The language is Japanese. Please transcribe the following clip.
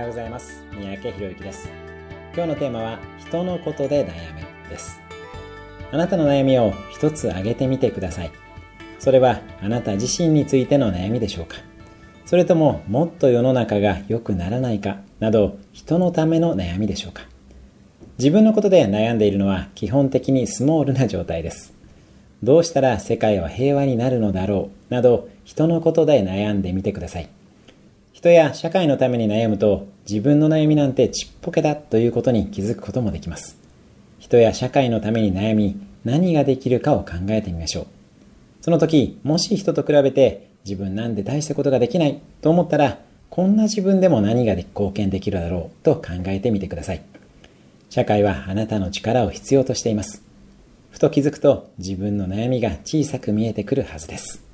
ようございます。三宅博之です。今日のテーマは人のことで悩むです。あなたの悩みを一つ挙げてみてください。それはあなた自身についての悩みでしょうか。それとももっと世の中が良くならないかなど人のための悩みでしょうか。自分のことで悩んでいるのは基本的にスモールな状態です。どうしたら世界は平和になるのだろうなど人のことで悩んでみてください。人や社会のために悩むと自分の悩みなんてちっぽけだということに気づくこともできます。人や社会のために悩み何ができるかを考えてみましょう。その時、もし人と比べて自分なんて大したことができないと思ったらこんな自分でも何が貢献できるだろうと考えてみてください。社会はあなたの力を必要としています。ふと気づくと自分の悩みが小さく見えてくるはずです。